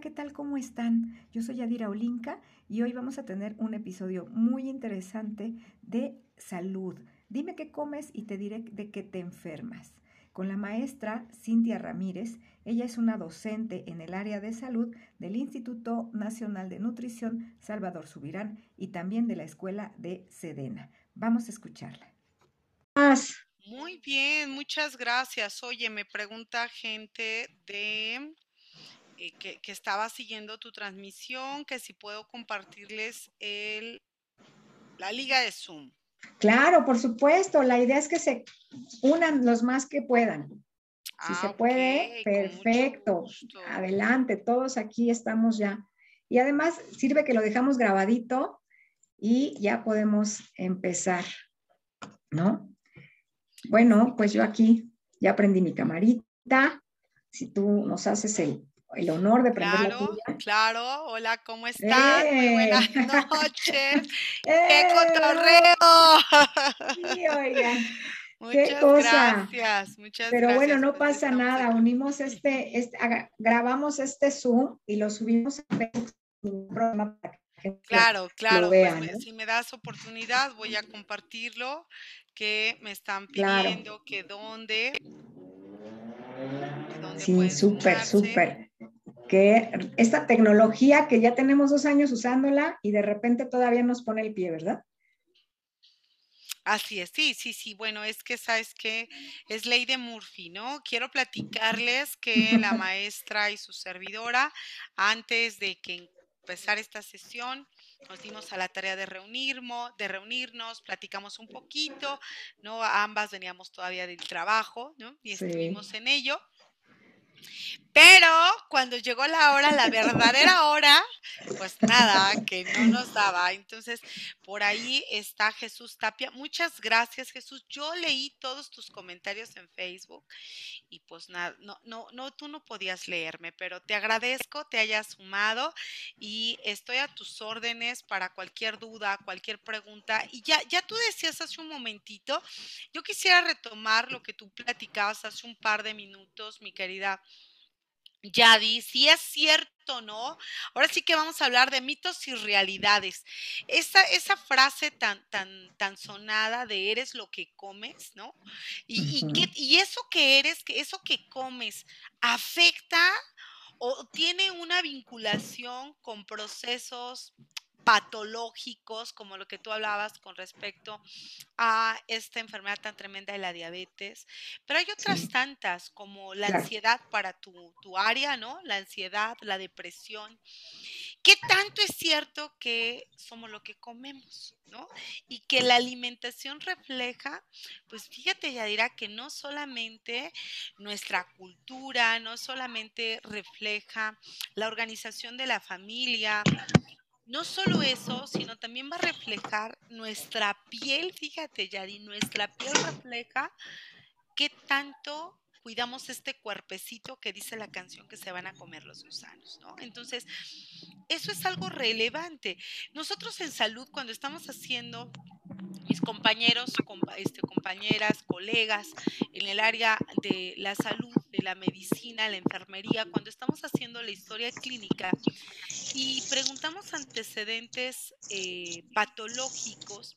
Hola, ¿qué tal? ¿Cómo están? Yo soy Adira Olinka y hoy vamos a tener un episodio muy interesante de salud. Dime qué comes y te diré de qué te enfermas. Con la maestra Cintia Ramírez, ella es una docente en el área de salud del Instituto Nacional de Nutrición Salvador Subirán y también de la Escuela de Sedena. Vamos a escucharla. Muy bien, muchas gracias. Oye, me pregunta gente de eh, que, estaba siguiendo tu transmisión, que si puedo compartirles el, la liga de Zoom. Claro, por supuesto. La idea es que se unan los más que puedan. Si se ah, puede, perfecto. Adelante, todos aquí estamos ya. Y además sirve que lo dejamos grabadito y ya podemos empezar, ¿no? Bueno, pues yo aquí ya prendí mi camarita. Si tú nos haces el el honor de prender claro, la. Claro, hola, ¿cómo están? Muy buenas ¡Eh! noches. ¡Qué cotorreo! Sí, oigan. Muchas Qué cosa. gracias, muchas Pero bueno, no pasa nada. Unimos este, este grabamos este Zoom y lo subimos a Facebook. Claro, claro. Pues, si me das oportunidad, voy a compartirlo. Que me están pidiendo que dónde. Sí, súper, súper que esta tecnología que ya tenemos dos años usándola y de repente todavía nos pone el pie, ¿verdad? Así es, sí, sí, sí. Bueno, es que sabes que es ley de Murphy, ¿no? Quiero platicarles que la maestra y su servidora, antes de que empezar esta sesión, nos dimos a la tarea de, reunirnos, de reunirnos, platicamos un poquito, ¿no? Ambas veníamos todavía del trabajo, ¿no? Y estuvimos en ello. Pero cuando llegó la hora, la verdadera hora, pues nada, que no nos daba. Entonces, por ahí está Jesús Tapia. Muchas gracias, Jesús. Yo leí todos tus comentarios en Facebook y pues nada, no, no, no, tú no podías leerme, pero te agradezco, te hayas sumado y estoy a tus órdenes para cualquier duda, cualquier pregunta. Y ya, ya tú decías hace un momentito, yo quisiera retomar lo que tú platicabas hace un par de minutos, mi querida Yadi, si es cierto, ¿no? Ahora sí que vamos a hablar de mitos y realidades. Esa, esa frase tan, tan, tan sonada de eres lo que comes, ¿no? Y, y, y eso que eres, que eso que comes, afecta o tiene una vinculación con procesos patológicos, como lo que tú hablabas con respecto a esta enfermedad tan tremenda de la diabetes, pero hay otras tantas como la ansiedad para tu, tu, área, ¿no? La ansiedad, la depresión. ¿Qué tanto es cierto que somos lo que comemos, ¿no? Y que la alimentación refleja, pues fíjate, Yadira, que no solamente nuestra cultura, no solamente refleja la organización de la familia, no solo eso, sino también va a reflejar nuestra piel, fíjate, Yadi, nuestra piel refleja qué tanto cuidamos este cuerpecito que dice la canción que se van a comer los gusanos, ¿no? Entonces, eso es algo relevante. Nosotros en salud, cuando estamos haciendo mis compañeros, este, compañeras, colegas en el área de la salud, de la medicina, la enfermería, cuando estamos haciendo la historia clínica y preguntamos antecedentes eh, patológicos,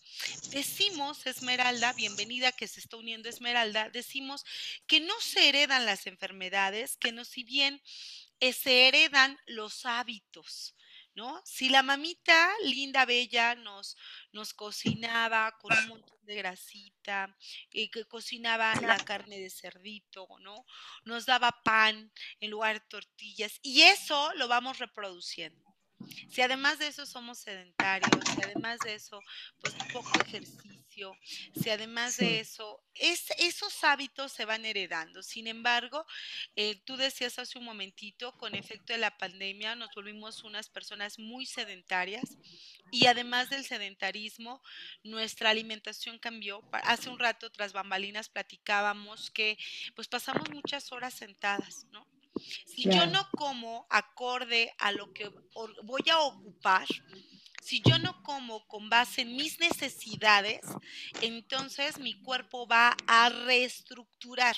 decimos, Esmeralda, bienvenida que se está uniendo Esmeralda, decimos que no se heredan las enfermedades, que no si bien eh, se heredan los hábitos. ¿No? Si la mamita linda, bella, nos, nos cocinaba con un montón de grasita, eh, que cocinaba la carne de cerdito, ¿no? Nos daba pan en lugar de tortillas, y eso lo vamos reproduciendo. Si además de eso somos sedentarios, si además de eso, pues poco ejercicio, si además de eso, es, esos hábitos se van heredando. Sin embargo, eh, tú decías hace un momentito, con efecto de la pandemia nos volvimos unas personas muy sedentarias y además del sedentarismo, nuestra alimentación cambió. Hace un rato, tras bambalinas, platicábamos que pues pasamos muchas horas sentadas, ¿no? Si yo no como acorde a lo que voy a ocupar, si yo no como con base en mis necesidades, entonces mi cuerpo va a reestructurar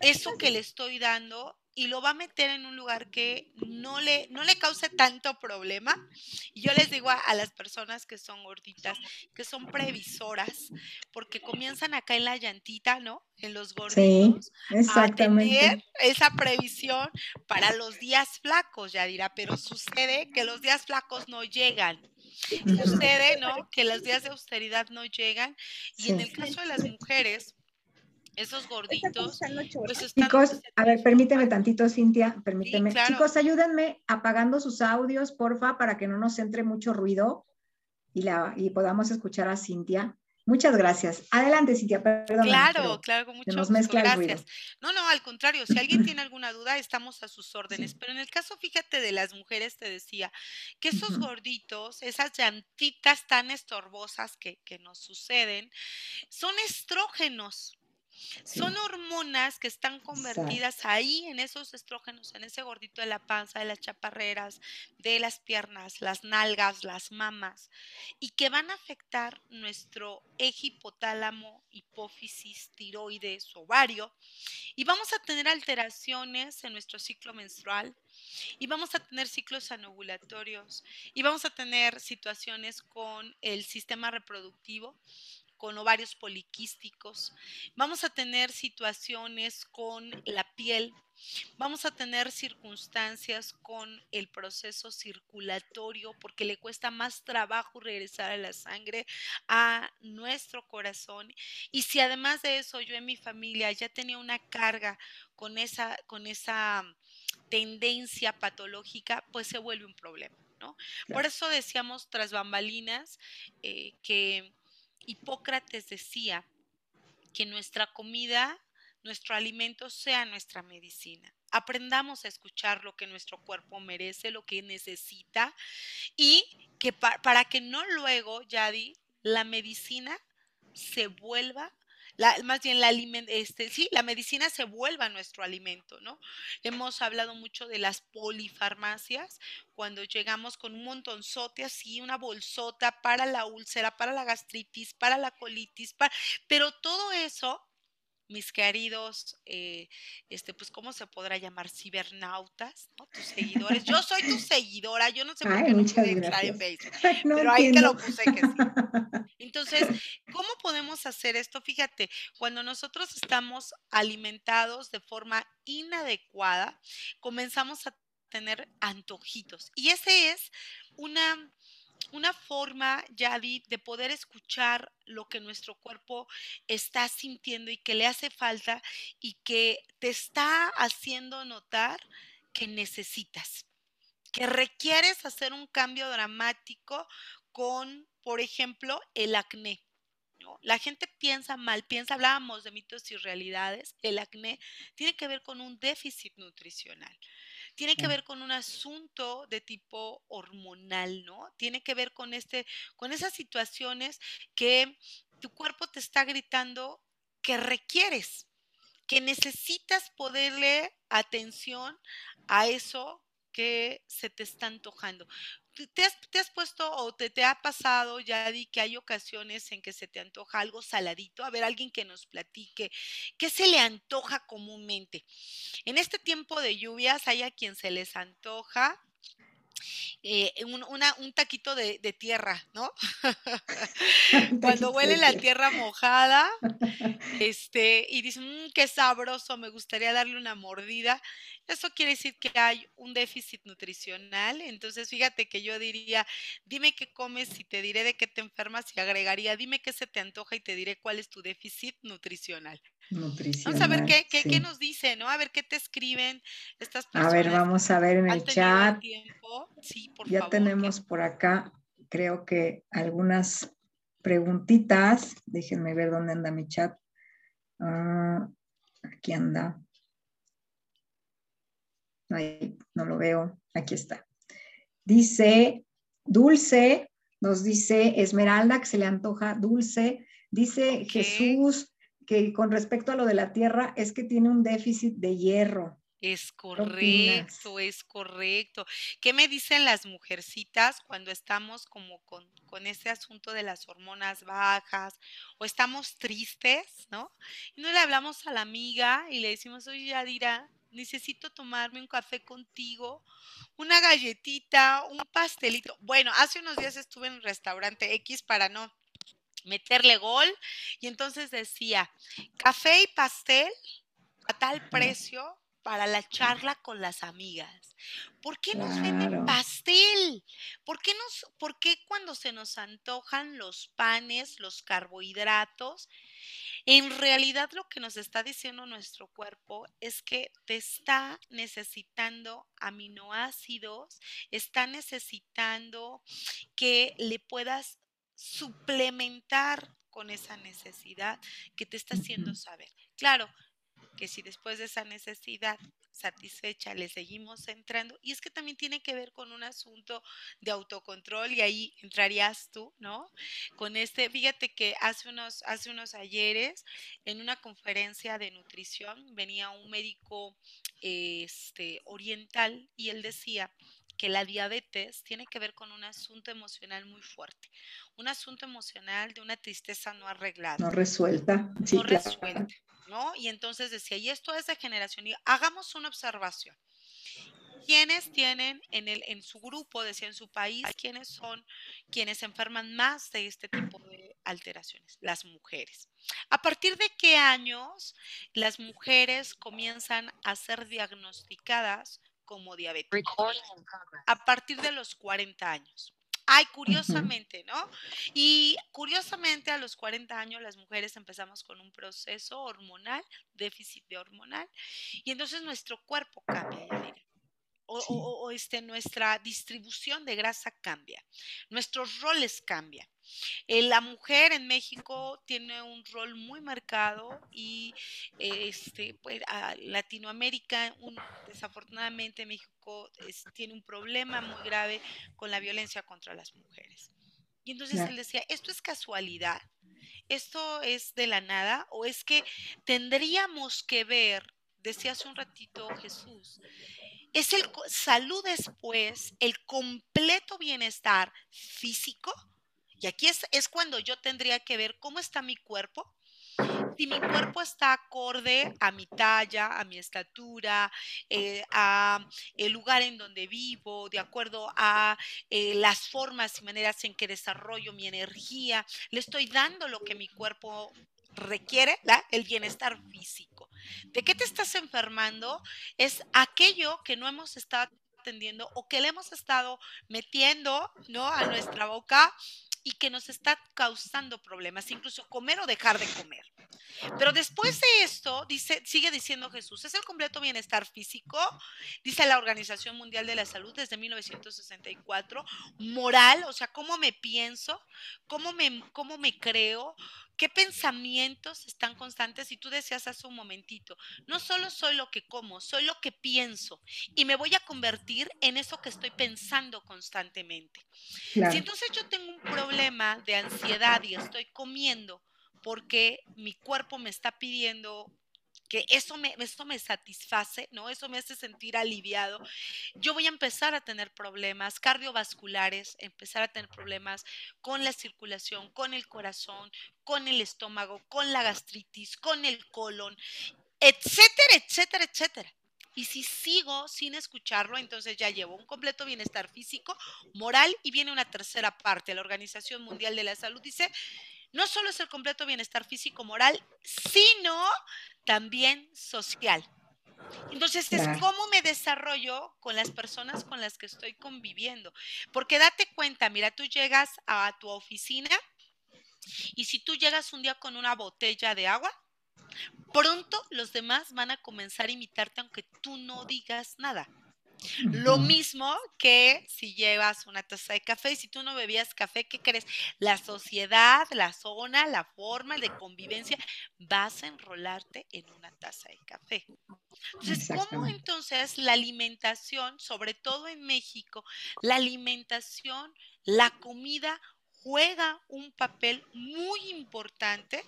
eso que le estoy dando y lo va a meter en un lugar que no le, no le cause tanto problema. Y yo les digo a, las personas que son gorditas, que son previsoras, porque comienzan acá en la llantita, ¿no? En los gorditos. Sí, exactamente. A tener esa previsión para los días flacos, ya dirá, pero sucede que los días flacos no llegan. Sucede, ¿no? Que los días de austeridad no llegan. Y en el caso de las mujeres, esos gorditos. Pues Chicos, a ver, permíteme tantito, Cintia, permíteme. Chicos, ayúdenme apagando sus audios, porfa, para que no nos entre mucho ruido y, la, y podamos escuchar a Cintia. Muchas gracias. Adelante, Cintia, perdón. Claro, claro, con mucho nos gusto. Gracias. No, no, al contrario, si alguien tiene alguna duda, estamos a sus órdenes. Pero en el caso, fíjate, de las mujeres, te decía, que esos gorditos, esas llantitas tan estorbosas que, que nos suceden, son estrógenos. Son hormonas que están convertidas ahí en esos estrógenos, en ese gordito de la panza, de las chaparreras, de las piernas, las nalgas, las mamas, y que van a afectar nuestro eje hipotálamo, hipófisis, tiroides, ovario, y vamos a tener alteraciones en nuestro ciclo menstrual, y vamos a tener ciclos anovulatorios, y vamos a tener situaciones con el sistema reproductivo con ovarios poliquísticos, vamos a tener situaciones con la piel, vamos a tener circunstancias con el proceso circulatorio porque le cuesta más trabajo regresar a la sangre a nuestro corazón. Y si además de eso yo en mi familia ya tenía una carga con esa, con esa tendencia patológica, pues se vuelve un problema. ¿no? Por eso decíamos tras bambalinas eh, que Hipócrates decía que nuestra comida, nuestro alimento sea nuestra medicina. Aprendamos a escuchar lo que nuestro cuerpo merece, lo que necesita y que para que no luego, Yadi, la medicina se vuelva más bien la, este, sí, la medicina se vuelva nuestro alimento, ¿no? Hemos hablado mucho de las polifarmacias, cuando llegamos con un montonzote así, una bolsota para la úlcera, para la gastritis, para la colitis, pero todo eso mis queridos, eh, este, pues, ¿cómo se podrá llamar? Cibernautas, ¿no? Tus seguidores. Yo soy tu seguidora, yo no sé por qué no pude entrar en Facebook, pero ahí te lo puse que sí. Entonces, ¿cómo podemos hacer esto? Fíjate, cuando nosotros estamos alimentados de forma inadecuada, comenzamos a tener antojitos. Y ese es una una forma, Yadi, de poder escuchar lo que nuestro cuerpo está sintiendo y que le hace falta y que te está haciendo notar que necesitas, que requieres hacer un cambio dramático con, por ejemplo, el acné. La gente piensa mal, piensa, hablábamos de mitos y realidades, el acné tiene que ver con un déficit nutricional tiene que ver con un asunto de tipo hormonal, ¿no? Tiene que ver con este, con esas situaciones que tu cuerpo te está gritando que requieres, que necesitas poderle atención a eso que se te está antojando. ¿Te has, puesto o te, te ha pasado, Yadi, que hay ocasiones en que se te antoja algo saladito? A ver, alguien que nos platique, ¿qué se le antoja comúnmente? En este tiempo de lluvias hay a quien se les antoja eh, un, taquito de, tierra, ¿no? Cuando huele la tierra mojada, este, y dicen, mmm, qué sabroso, me gustaría darle una mordida. Eso quiere decir que hay un déficit nutricional. Entonces, fíjate que yo diría, dime qué comes y te diré de qué te enfermas y agregaría, dime qué se te antoja y te diré cuál es tu déficit nutricional. Vamos a ver qué, qué, nos dice, ¿no? A ver qué te escriben estas personas. A ver, vamos a ver en el chat. ya tenemos por acá, creo que algunas preguntitas. Déjenme ver dónde anda mi chat. Ah, aquí anda. Ahí no lo veo. Aquí está. Dice Dulce, nos dice Esmeralda que se le antoja dulce. Dice Jesús que con respecto a lo de la tierra es que tiene un déficit de hierro. Es correcto, es correcto. ¿Qué me dicen las mujercitas cuando estamos como con, con ese asunto de las hormonas bajas o estamos tristes, ¿no? Y no le hablamos a la amiga y le decimos, oye, Yadira, necesito tomarme un café contigo, una galletita, un pastelito. Bueno, hace unos días estuve en un restaurante X para no meterle gol y entonces decía, café y pastel a tal precio para la charla con las amigas. ¿Por qué nos venden pastel? ¿Por qué, nos, ¿Por qué cuando se nos antojan los panes, los carbohidratos? En realidad lo que nos está diciendo nuestro cuerpo es que te está necesitando aminoácidos, está necesitando que le puedas suplementar con esa necesidad que te está haciendo saber. Claro, que si después de esa necesidad satisfecha le seguimos entrando, y es que también tiene que ver con un asunto de autocontrol y ahí entrarías tú, ¿no? Con este, fíjate que hace unos, hace unos ayeres en una conferencia de nutrición venía un médico este, oriental y él decía que la diabetes tiene que ver con un asunto emocional muy fuerte, un asunto emocional de una tristeza no arreglada. No resuelta. no resuelta. ¿no? Y entonces decía, y esto es de generación, y hagamos una observación. ¿Quiénes tienen en, el, en su grupo, decía en su país, quiénes son quienes enferman más de este tipo de alteraciones? Las mujeres. ¿A partir de qué años las mujeres comienzan a ser diagnosticadas como diabéticas? A partir de los 40 años. Ay, curiosamente, ¿no? Y curiosamente a los 40 años las mujeres empezamos con un proceso hormonal, déficit de hormonal, y entonces nuestro cuerpo cambia, O, o, este, nuestra distribución de grasa cambia, nuestros roles cambian. Eh, la mujer en México tiene un rol muy marcado y este, pues, Latinoamérica, desafortunadamente México tiene un problema muy grave con la violencia contra las mujeres. Y entonces él decía, ¿esto es casualidad? ¿Esto es de la nada? ¿O es que tendríamos que ver, decía hace un ratito Jesús, es el salud después, el completo bienestar físico, y aquí es, es cuando yo tendría que ver cómo está mi cuerpo, si mi cuerpo está acorde a mi talla, a mi estatura, eh, a el lugar en donde vivo, de acuerdo a eh, las formas y maneras en que desarrollo mi energía, le estoy dando lo que mi cuerpo requiere, el bienestar físico. ¿De qué te estás enfermando? Es aquello que no hemos estado atendiendo o que le hemos estado metiendo, ¿no? A nuestra boca y que nos está causando problemas, incluso comer o dejar de comer. Pero después de esto, dice, sigue diciendo Jesús, es el completo bienestar físico, dice la Organización Mundial de la Salud desde 1964, moral, o sea, cómo me pienso, cómo me, cómo me creo, qué pensamientos están constantes. Y tú decías hace un momentito, no solo soy lo que como, soy lo que pienso y me voy a convertir en eso que estoy pensando constantemente. Si entonces yo tengo un problema de ansiedad y estoy comiendo, porque mi cuerpo me está pidiendo que eso me, esto me satisface, ¿no? Eso me hace sentir aliviado. Yo voy a empezar a tener problemas cardiovasculares, empezar a tener problemas con la circulación, con el corazón, con el estómago, con la gastritis, con el colon, etcétera, etcétera, etcétera. Y si sigo sin escucharlo, entonces ya llevo un completo bienestar físico, moral y viene una tercera parte. La Organización Mundial de la Salud dice, no solo es el completo bienestar físico-moral, sino también social. Entonces es cómo me desarrollo con las personas con las que estoy conviviendo. Porque date cuenta, mira, tú llegas a tu oficina y si tú llegas un día con una botella de agua, pronto los demás van a comenzar a imitarte aunque tú no digas nada. Lo mismo que si llevas una taza de café y si tú no bebías café, ¿qué crees? La sociedad, la zona, la forma de convivencia, vas a enrolarte en una taza de café. Entonces, ¿cómo entonces la alimentación, sobre todo en México, la alimentación, la comida juega un papel muy importante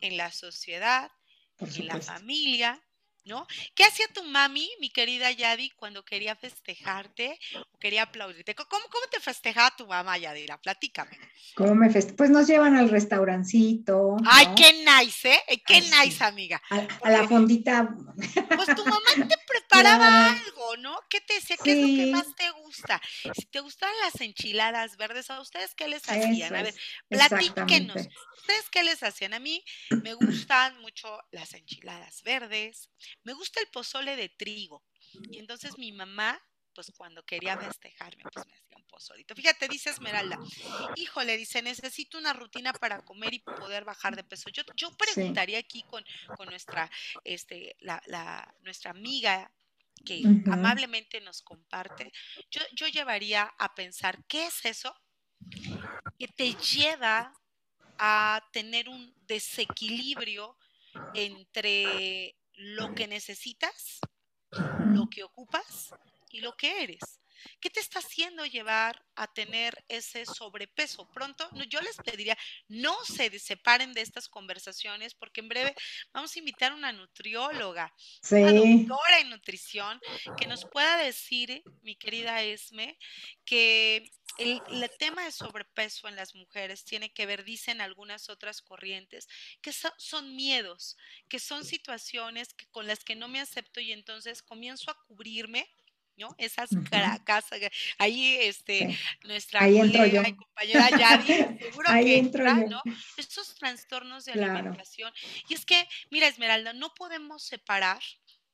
en la sociedad, en la familia, ¿no? ¿Qué hacía tu mami, mi querida Yadi, cuando quería festejarte o quería aplaudirte? ¿Cómo, cómo te festejaba tu mamá, Yadira? Platícame. ¿Cómo me feste Pues nos llevan al restaurancito. Ay, qué nice, ¿eh? Qué nice, amiga. A, la fondita. Pues tu mamá te preparaba algo, ¿no? ¿Qué te decía? ¿Qué es lo que más te gusta? Si te gustan las enchiladas verdes, ¿a ustedes qué les hacían? a ver, platíquenos. ¿Ustedes qué les hacían? A mí me gustan mucho las enchiladas verdes, me gusta el pozole de trigo. Y entonces mi mamá pues cuando quería festejarme, pues me hacía un pozolito. Fíjate, dice Esmeralda, híjole, dice, necesito una rutina para comer y poder bajar de peso. Yo, yo preguntaría aquí con, con nuestra, este, la, la, nuestra amiga que amablemente nos comparte, yo, yo llevaría a pensar, ¿qué es eso que te lleva a tener un desequilibrio entre lo que necesitas, lo que ocupas y lo que eres. ¿Qué te está haciendo llevar a tener ese sobrepeso? Pronto, yo les pediría, no se separen de estas conversaciones porque en breve vamos a invitar a una nutrióloga, una doctora en nutrición, que nos pueda decir, mi querida Esme, que el, tema de sobrepeso en las mujeres tiene que ver, dicen algunas otras corrientes, que son miedos, que son situaciones que, con las que no me acepto y entonces comienzo a cubrirme ¿no? Esas caracas, ahí este, nuestra colega y compañera Yadi, seguro que entra, ¿no? Estos trastornos de alimentación. Y es que, mira, Esmeralda, no podemos separar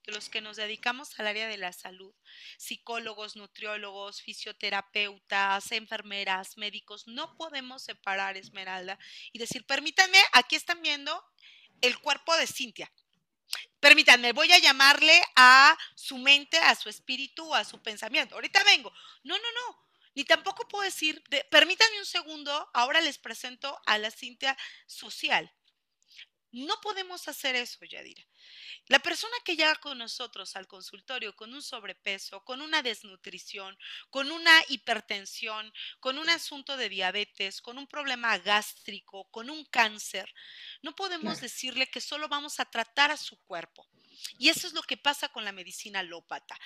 de los que nos dedicamos al área de la salud, psicólogos, nutriólogos, fisioterapeutas, enfermeras, médicos, no podemos separar, Esmeralda, y decir, permítanme, aquí están viendo el cuerpo de Cintia, Permítanme, voy a llamarle a su mente, a su espíritu, a su pensamiento. Ahorita vengo. No, no, no. Ni tampoco puedo decir, permítanme un segundo, ahora les presento a la Cintia social. No podemos hacer eso, Yadira. La persona que llega con nosotros al consultorio con un sobrepeso, con una desnutrición, con una hipertensión, con un asunto de diabetes, con un problema gástrico, con un cáncer, no podemos decirle que solo vamos a tratar a su cuerpo. Y eso es lo que pasa con la medicina alópata.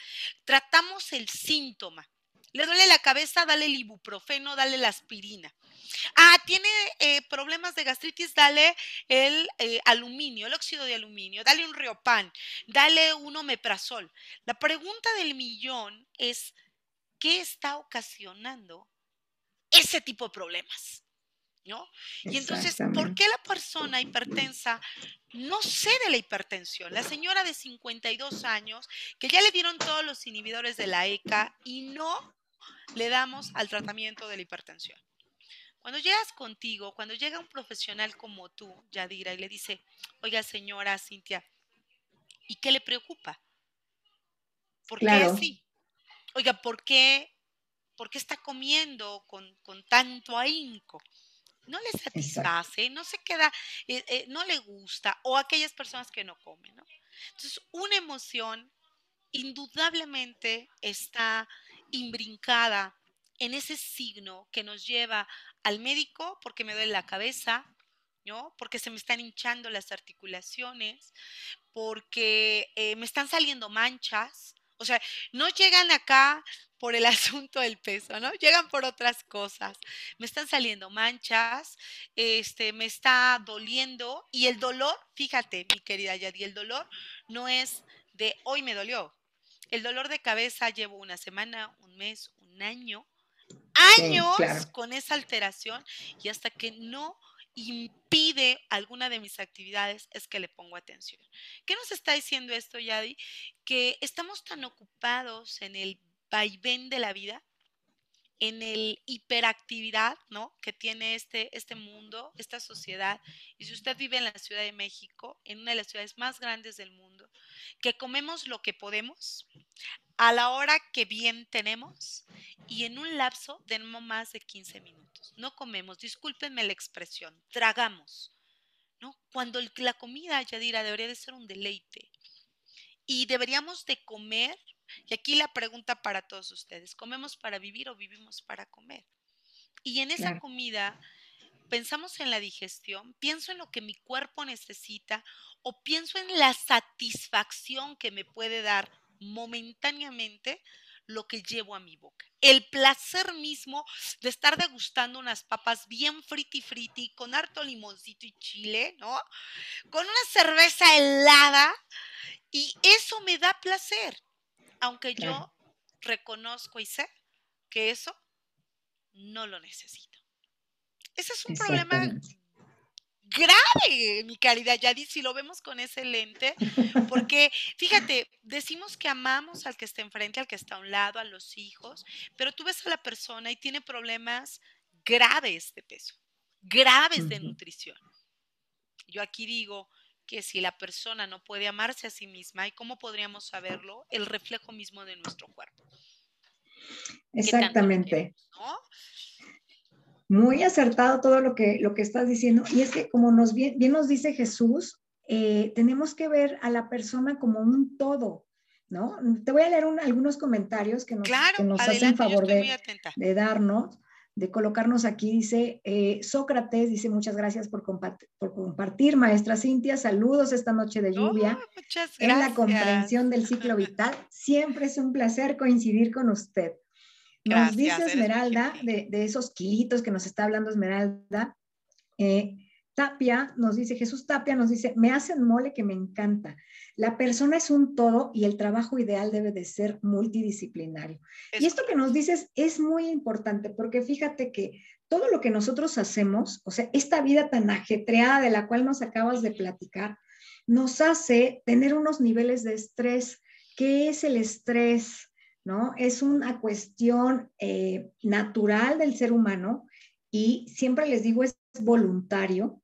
Tratamos el síntoma. Le duele la cabeza, dale el ibuprofeno, dale la aspirina. Ah, tiene eh, problemas de gastritis, dale el eh, aluminio, el óxido de aluminio, dale un riopan, dale un omeprazol. La pregunta del millón es, ¿qué está ocasionando ese tipo de problemas? ¿No? Y entonces, ¿por qué la persona hipertensa no cede la hipertensión? La señora de 52 años, que ya le dieron todos los inhibidores de la ECA y no le damos al tratamiento de la hipertensión. Cuando llegas contigo, cuando llega un profesional como tú, Yadira, y le dice, oiga señora Cintia, ¿y qué le preocupa? ¿Por qué así? Oiga, ¿por qué, ¿por qué está comiendo con, tanto ahínco? no le satisface, no se queda, eh, eh, no le gusta, o aquellas personas que no comen, ¿no? Entonces, una emoción indudablemente está imbrincada en ese signo que nos lleva al médico porque me duele la cabeza, ¿no? Porque se me están hinchando las articulaciones, porque eh, me están saliendo manchas. O sea, no llegan acá por el asunto del peso, ¿no? Llegan por otras cosas. Me están saliendo manchas, este, me está doliendo y el dolor, fíjate, mi querida Yadi, el dolor no es de hoy me dolió. El dolor de cabeza llevo una semana, un mes, un año años con esa alteración y hasta que no impide alguna de mis actividades es que le pongo atención. ¿Qué nos está diciendo esto, Yadi? Que estamos tan ocupados en el vaivén de la vida, en el hiperactividad, ¿no? Que tiene este, este mundo, esta sociedad. Y si usted vive en la Ciudad de México, en una de las ciudades más grandes del mundo, que comemos lo que podemos, a la hora que bien tenemos y en un lapso de no más de 15 minutos. No comemos, discúlpenme la expresión, tragamos. ¿no? Cuando la comida, Yadira, debería de ser un deleite. Y deberíamos de comer, y aquí la pregunta para todos ustedes, ¿comemos para vivir o vivimos para comer? Y en esa comida pensamos en la digestión, pienso en lo que mi cuerpo necesita o pienso en la satisfacción que me puede dar momentáneamente lo que llevo a mi boca. El placer mismo de estar degustando unas papas bien friti friti, con harto limoncito y chile, ¿no? Con una cerveza helada, y eso me da placer. Aunque yo reconozco y sé que eso no lo necesito. Ese es un problema grave, mi caridad Yadi, si lo vemos con ese lente, porque fíjate, decimos que amamos al que está enfrente, al que está a un lado, a los hijos, pero tú ves a la persona y tiene problemas graves de peso, graves de nutrición. Yo aquí digo que si la persona no puede amarse a sí misma, ¿y cómo podríamos saberlo? El reflejo mismo de nuestro cuerpo. Exactamente. Muy acertado todo lo que, lo que estás diciendo. Y es que como nos bien, nos dice Jesús, eh, tenemos que ver a la persona como un todo, ¿no? Te voy a leer algunos comentarios que nos, que nos hacen favor de, de, darnos de colocarnos aquí. Dice eh, Sócrates, dice muchas gracias por, por, compartir, maestra Cintia, saludos esta noche de lluvia. Oh, en la comprensión del ciclo vital, siempre es un placer coincidir con usted. Nos dice Esmeralda, de, de, esos kilitos que nos está hablando Esmeralda, eh, Tapia nos dice, Jesús Tapia nos dice, me hacen mole que me encanta. La persona es un todo y el trabajo ideal debe de ser multidisciplinario. y esto que nos dices es muy importante porque fíjate que todo lo que nosotros hacemos, o sea, esta vida tan ajetreada de la cual nos acabas de platicar, nos hace tener unos niveles de estrés. ¿Qué es el estrés? ¿No? Es una cuestión eh, natural del ser humano y siempre les digo es voluntario.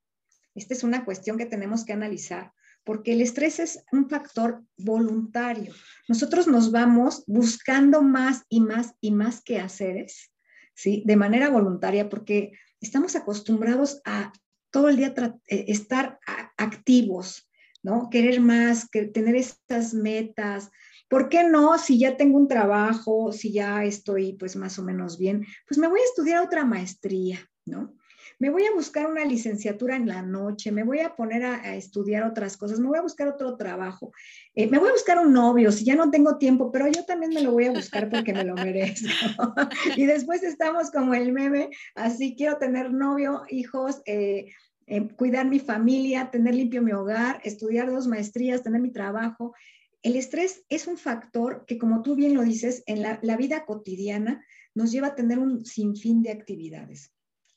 Esta es una cuestión que tenemos que analizar porque el estrés es un factor voluntario. Nosotros nos vamos buscando más y más y más quehaceres, ¿sí? De manera voluntaria, porque estamos acostumbrados a todo el día eh, estar activos, ¿no? Querer más, que tener estas metas. ¿Por qué no? Si ya tengo un trabajo, si ya estoy pues más o menos bien, pues me voy a estudiar otra maestría, ¿no? Me voy a buscar una licenciatura en la noche, me voy a poner a, estudiar otras cosas, me voy a buscar otro trabajo, eh, me voy a buscar un novio si ya no tengo tiempo, pero yo también me lo voy a buscar porque me lo merezco. y después estamos como el meme, así quiero tener novio, hijos, eh, eh, cuidar mi familia, tener limpio mi hogar, estudiar dos maestrías, tener mi trabajo. El estrés es un factor que, como tú bien lo dices, en la, la vida cotidiana nos lleva a tener un sinfín de actividades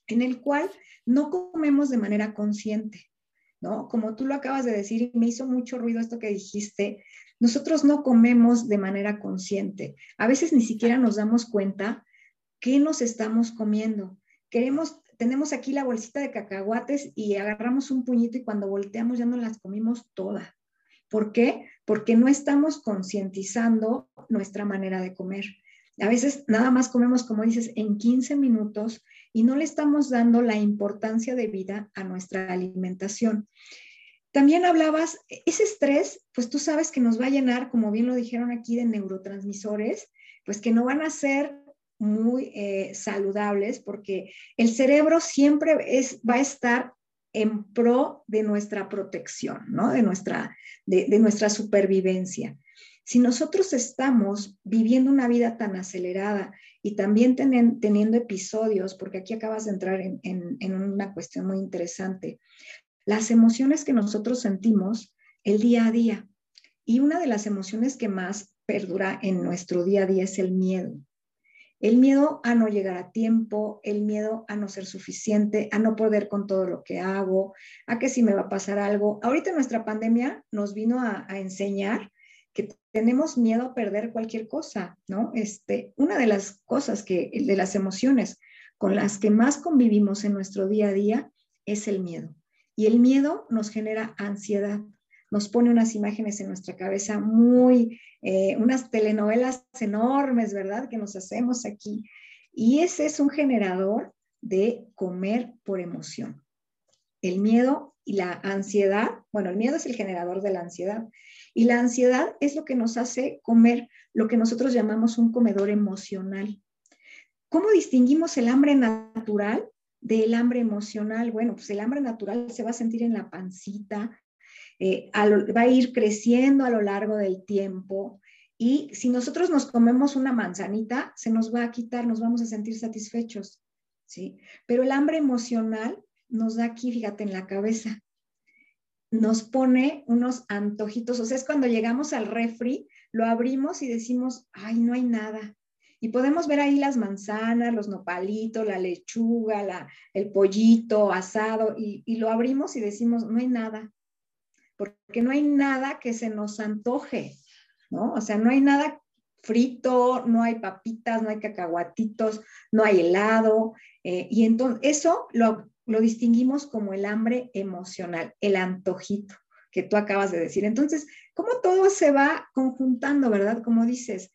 en el cual no comemos de manera consciente, ¿no? Como tú lo acabas de decir, y me hizo mucho ruido esto que dijiste, nosotros no comemos de manera consciente. A veces ni siquiera nos damos cuenta qué nos estamos comiendo. Queremos, tenemos aquí la bolsita de cacahuates y agarramos un puñito y cuando volteamos ya no las comimos todas. ¿Por qué? Porque no estamos concientizando nuestra manera de comer. A veces nada más comemos, como dices, en 15 minutos y no le estamos dando la importancia de vida a nuestra alimentación. También hablabas, ese estrés, pues tú sabes que nos va a llenar, como bien lo dijeron aquí, de neurotransmisores, pues que no van a ser muy eh, saludables porque el cerebro siempre es, va a estar en pro de nuestra protección, ¿no? De nuestra, de nuestra supervivencia. Si nosotros estamos viviendo una vida tan acelerada y también teniendo episodios, porque aquí acabas de entrar en, una cuestión muy interesante, las emociones que nosotros sentimos el día a día. Y una de las emociones que más perdura en nuestro día a día es el miedo. El miedo a no llegar a tiempo, el miedo a no ser suficiente, a no poder con todo lo que hago, a que si me va a pasar algo. Ahorita nuestra pandemia nos vino a enseñar que tenemos miedo a perder cualquier cosa, ¿no? Este, una de las cosas que, de las emociones con las que más convivimos en nuestro día a día es el miedo. Y el miedo nos genera ansiedad, nos pone unas imágenes en nuestra cabeza muy, eh, unas telenovelas enormes, ¿verdad? Que nos hacemos aquí. Y ese es un generador de comer por emoción. El miedo y la ansiedad, bueno, el miedo es el generador de la ansiedad y la ansiedad es lo que nos hace comer lo que nosotros llamamos un comedor emocional. ¿Cómo distinguimos el hambre natural del hambre emocional? Bueno, pues el hambre natural se va a sentir en la pancita, eh, va a ir creciendo a lo largo del tiempo. Y si nosotros nos comemos una manzanita, se nos va a quitar, nos vamos a sentir satisfechos, ¿sí? Pero el hambre emocional nos da aquí, fíjate, en la cabeza. nos pone unos antojitos, o sea, es cuando llegamos al refri, lo abrimos y decimos, ay, no hay nada. Y podemos ver ahí las manzanas, los nopalitos, la lechuga, la, el pollito asado, y, y lo abrimos y decimos, no hay nada, porque no hay nada que se nos antoje, ¿no? O sea, no hay nada frito, no hay papitas, no hay cacahuatitos, no hay helado. Eh, y entonces eso lo, lo distinguimos como el hambre emocional, el antojito que tú acabas de decir. Entonces, ¿cómo todo se va conjuntando, verdad? Como dices,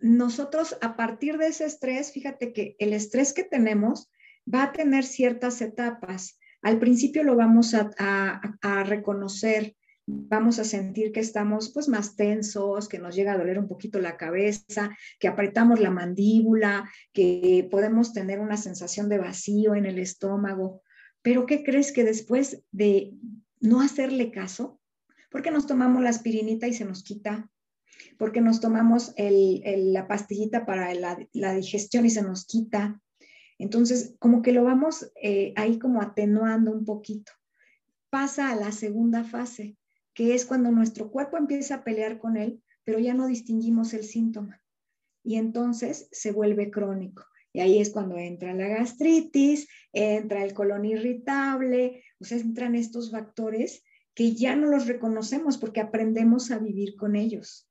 nosotros a partir de ese estrés, fíjate que el estrés que tenemos va a tener ciertas etapas. Al principio lo vamos a, a, a reconocer vamos a sentir que estamos pues más tensos, que nos llega a doler un poquito la cabeza, que apretamos la mandíbula, que podemos tener una sensación de vacío en el estómago. Pero ¿qué crees que después de no hacerle caso, porque nos tomamos la aspirinita y se nos quita? Porque nos tomamos la pastillita para la, digestión y se nos quita. Entonces, como que lo vamos eh, ahí como atenuando un poquito. Pasa a la segunda fase, que es cuando nuestro cuerpo empieza a pelear con él, pero ya no distinguimos el síntoma. Y entonces se vuelve crónico. Y ahí es cuando entra la gastritis, entra el colon irritable, o sea, entran estos factores que ya no los reconocemos porque aprendemos a vivir con ellos.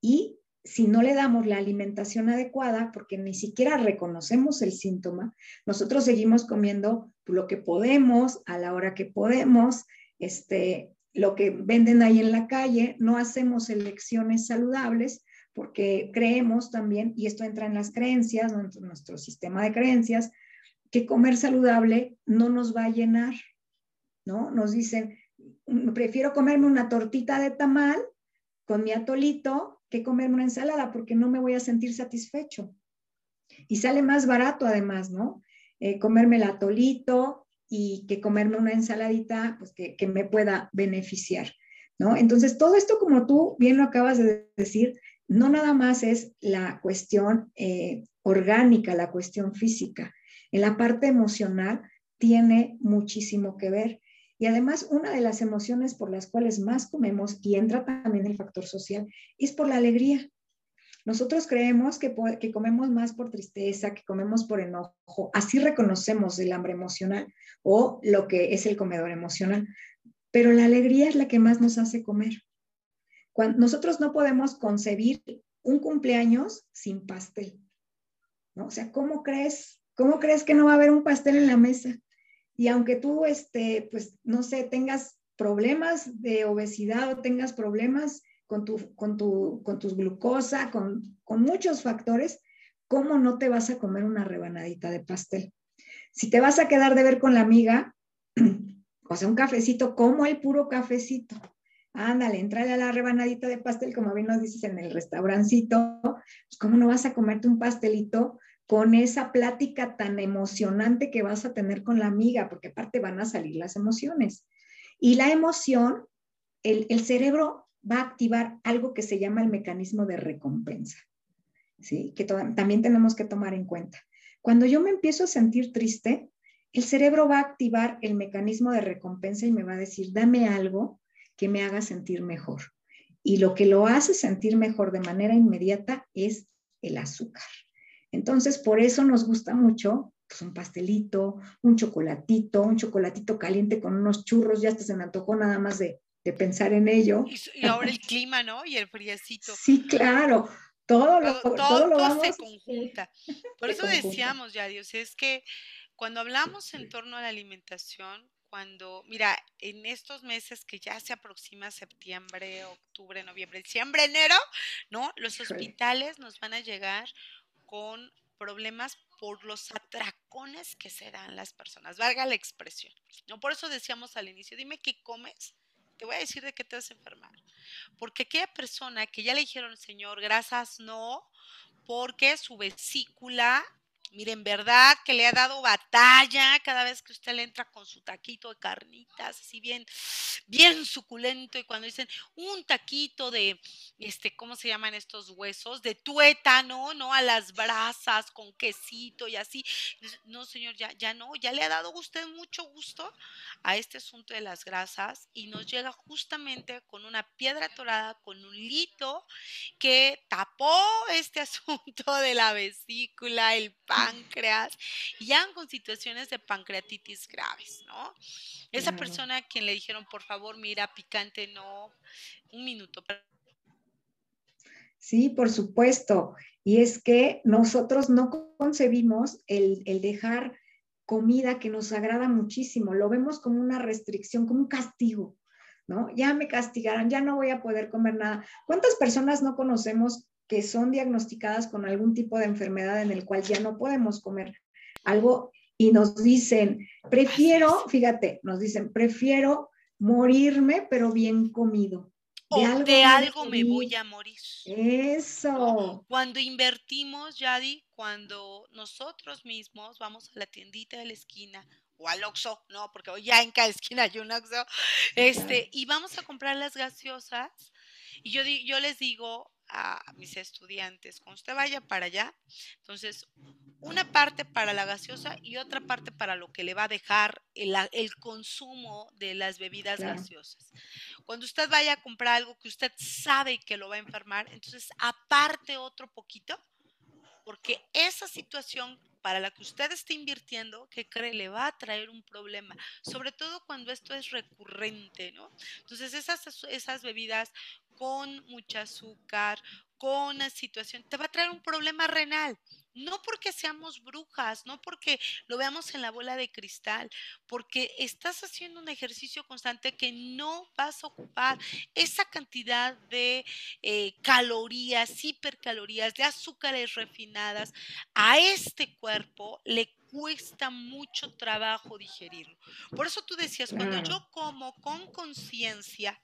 Y si no le damos la alimentación adecuada, porque ni siquiera reconocemos el síntoma, nosotros seguimos comiendo lo que podemos, a la hora que podemos, este, lo que venden ahí en la calle, no hacemos elecciones saludables porque creemos también, y esto entra en las creencias, en nuestro sistema de creencias, que comer saludable no nos va a llenar, ¿no? Nos dicen, mm, prefiero comerme una tortita de tamal con mi atolito que comerme una ensalada porque no me voy a sentir satisfecho. Y sale más barato además, ¿no? Eh, comerme el atolito, y que comerme una ensaladita, pues que, me pueda beneficiar, ¿no? Entonces, todo esto, como tú bien lo acabas de decir, no nada más es la cuestión eh, orgánica, la cuestión física. En la parte emocional tiene muchísimo que ver. Y además, una de las emociones por las cuales más comemos, y entra también el factor social, es por la alegría. Nosotros creemos que, que, comemos más por tristeza, que comemos por enojo, así reconocemos el hambre emocional o lo que es el comedor emocional, pero la alegría es la que más nos hace comer. Cuando, nosotros no podemos concebir un cumpleaños sin pastel, ¿no? O sea, ¿cómo crees? ¿Cómo crees que no va a haber un pastel en la mesa? Y aunque tú, este, pues, no sé, tengas problemas de obesidad o tengas problemas con, tu, con, tu, con tus glucosa, con, con muchos factores, ¿cómo no te vas a comer una rebanadita de pastel? Si te vas a quedar de ver con la amiga, o sea, un cafecito, como el puro cafecito. Ándale, entrale a la rebanadita de pastel, como bien nos dices en el restaurancito, pues ¿cómo no vas a comerte un pastelito con esa plática tan emocionante que vas a tener con la amiga? Porque aparte van a salir las emociones. Y la emoción, el, el cerebro va a activar algo que se llama el mecanismo de recompensa, ¿sí? que también tenemos que tomar en cuenta. Cuando yo me empiezo a sentir triste, el cerebro va a activar el mecanismo de recompensa y me va a decir, dame algo que me haga sentir mejor. Y lo que lo hace sentir mejor de manera inmediata es el azúcar. Entonces, por eso nos gusta mucho pues, un pastelito, un chocolatito, un chocolatito caliente con unos churros, ya hasta se me antojó nada más de, pensar en ello. Y, ahora el clima, ¿no? Y el friecito. Sí, claro. Todo lo, todo, se conjunta. Por eso decíamos ya, Dios, es que cuando hablamos en torno a la alimentación, cuando, mira, en estos meses que ya se aproxima septiembre, octubre, noviembre, diciembre, enero, ¿no? Los hospitales nos van a llegar con problemas por los atracones que se dan las personas, valga la expresión. ¿no? Por eso decíamos al inicio, dime qué comes te voy a decir de qué te vas a enfermar. Porque aquella persona que ya le dijeron, Señor, grasas no, porque su vesícula Miren, verdad que le ha dado batalla cada vez que usted le entra con su taquito de carnitas, así bien, bien suculento. Y cuando dicen un taquito de, este, ¿cómo se llaman estos huesos? De tuétano, ¿no? A las brasas con quesito y así. No, señor, ya, ya no, ya le ha dado usted mucho gusto a este asunto de las grasas y nos llega justamente con una piedra torada, con un lito que tapó este asunto de la vesícula, el páncreas, ya con situaciones de pancreatitis graves, ¿no? Esa persona a quien le dijeron, por favor, mira, picante, no, un minuto. Sí, por supuesto. Y es que nosotros no concebimos el, el dejar comida que nos agrada muchísimo, lo vemos como una restricción, como un castigo. ¿no? Ya me castigaron, ya no voy a poder comer nada. ¿Cuántas personas no conocemos que son diagnosticadas con algún tipo de enfermedad en el cual ya no podemos comer algo y nos dicen, prefiero, fíjate, nos dicen, prefiero morirme pero bien comido. De o algo de algo me voy a morir. Eso. Cuando invertimos, Yadi, cuando nosotros mismos vamos a la tiendita de la esquina o al Oxxo, no, porque hoy ya en cada esquina hay un Oxxo, este, y vamos a comprar las gaseosas, y yo, yo les digo a mis estudiantes, cuando usted vaya para allá, entonces, una parte para la gaseosa y otra parte para lo que le va a dejar el, el consumo de las bebidas gaseosas. Cuando usted vaya a comprar algo que usted sabe que lo va a enfermar, entonces aparte otro poquito, porque esa situación para la que usted está invirtiendo, que cree, le va a traer un problema, sobre todo cuando esto es recurrente, ¿no? Entonces, esas, esas bebidas con mucha azúcar, con una situación, te va a traer un problema renal. No porque seamos brujas, no porque lo veamos en la bola de cristal, porque estás haciendo un ejercicio constante que no vas a ocupar esa cantidad de eh, calorías, hipercalorías, de azúcares refinadas. A este cuerpo le cuesta mucho trabajo digerirlo. Por eso tú decías, cuando yo como con conciencia,